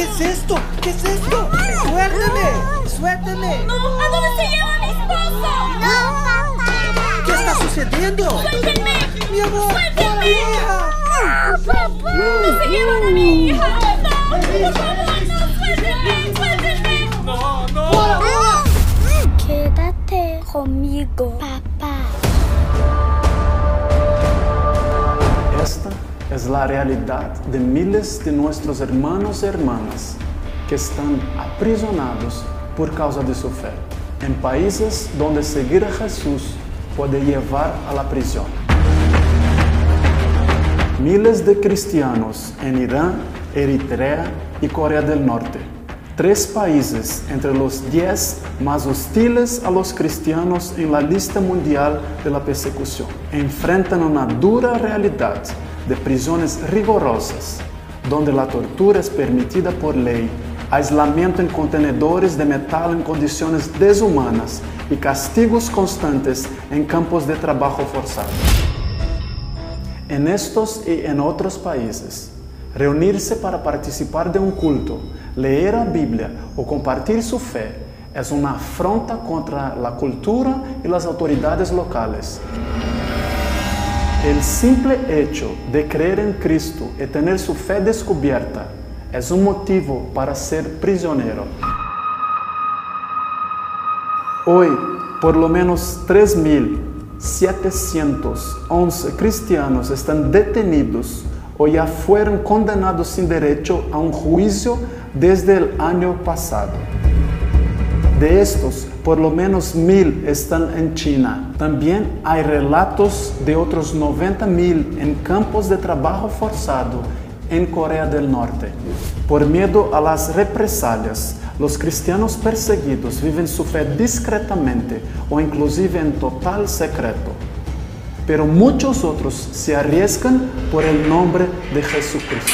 ¿Qué es esto? ¿Qué es esto? ¡Suélteme! ¡Suélteme! ¡No! ¿A dónde se lleva mi esposo? No, papá. ¿Qué está sucediendo? ¡Suéltenme! ¡Mi amor! ¡Suélteme! ¡Mi hija! Papá. ¡No se llevan a mi hija! ¡No! ¡Por favor, no! ¡Suéltenme! ¡Suéltenme! Quédate conmigo, papá. Es la realidad de miles de nuestros hermanos y hermanas que están aprisionados por causa de su fe, en países donde seguir a Jesús puede llevar a la prisión. Miles de cristianos en Irán, Eritrea y Corea del Norte, tres países entre los diez más hostiles a los cristianos en la lista mundial de la persecución, enfrentan una dura realidad de prisiones rigurosas, donde la tortura es permitida por ley, aislamiento en contenedores de metal en condiciones deshumanas y castigos constantes en campos de trabajo forzado. En estos y en otros países, reunirse para participar de un culto, leer la Biblia o compartir su fe es una afronta contra la cultura y las autoridades locales. El simple hecho de creer en Cristo y tener su fe descubierta es un motivo para ser prisionero. Hoy, por lo menos 3.711 cristianos están detenidos o ya fueron condenados sin derecho a un juicio desde el año pasado. De estos, por lo menos mil están en China. También hay relatos de otros 90 mil en campos de trabajo forzado en Corea del Norte. Por miedo a las represalias, los cristianos perseguidos viven su fe discretamente o inclusive en total secreto. Pero muchos otros se arriesgan por el nombre de Jesucristo.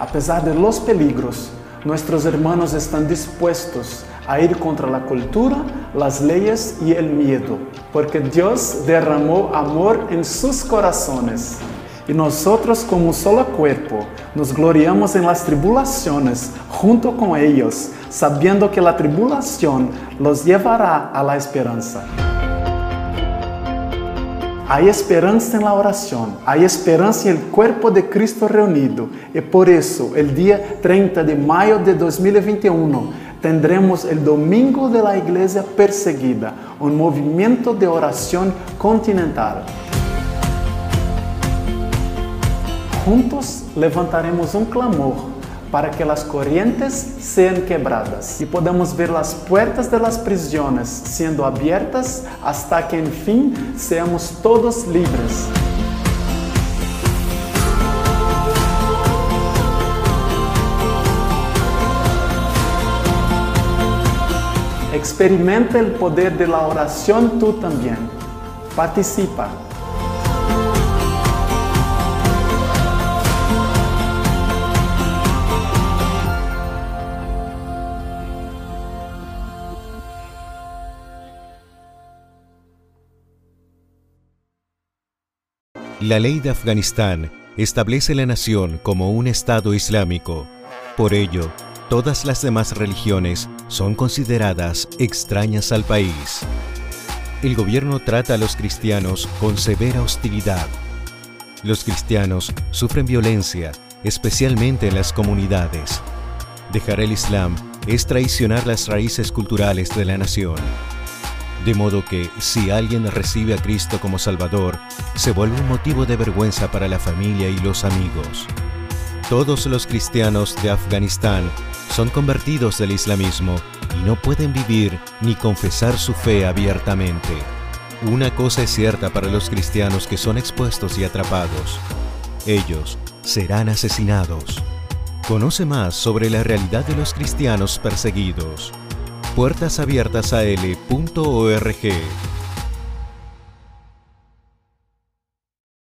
A pesar de los peligros, nuestros hermanos están dispuestos a ir contra la cultura, las leyes y el miedo, porque Dios derramó amor en sus corazones. Y nosotros como un solo cuerpo nos gloriamos en las tribulaciones junto con ellos, sabiendo que la tribulación los llevará a la esperanza. Hay esperanza en la oración, hay esperanza en el cuerpo de Cristo reunido. Y por eso, el día 30 de mayo de 2021, tendremos el Domingo de la Iglesia Perseguida, un movimiento de oración continental. Juntos levantaremos un clamor para que las corrientes sean quebradas y podamos ver las puertas de las prisiones siendo abiertas hasta que en fin seamos todos libres. Experimenta el poder de la oración tú también. Participa. La ley de Afganistán establece la nación como un Estado islámico. Por ello, todas las demás religiones son consideradas extrañas al país. El gobierno trata a los cristianos con severa hostilidad. Los cristianos sufren violencia, especialmente en las comunidades. Dejar el Islam es traicionar las raíces culturales de la nación. De modo que si alguien recibe a Cristo como Salvador, se vuelve un motivo de vergüenza para la familia y los amigos. Todos los cristianos de Afganistán son convertidos del islamismo y no pueden vivir ni confesar su fe abiertamente. Una cosa es cierta para los cristianos que son expuestos y atrapados. Ellos serán asesinados. Conoce más sobre la realidad de los cristianos perseguidos puertasabiertasal.org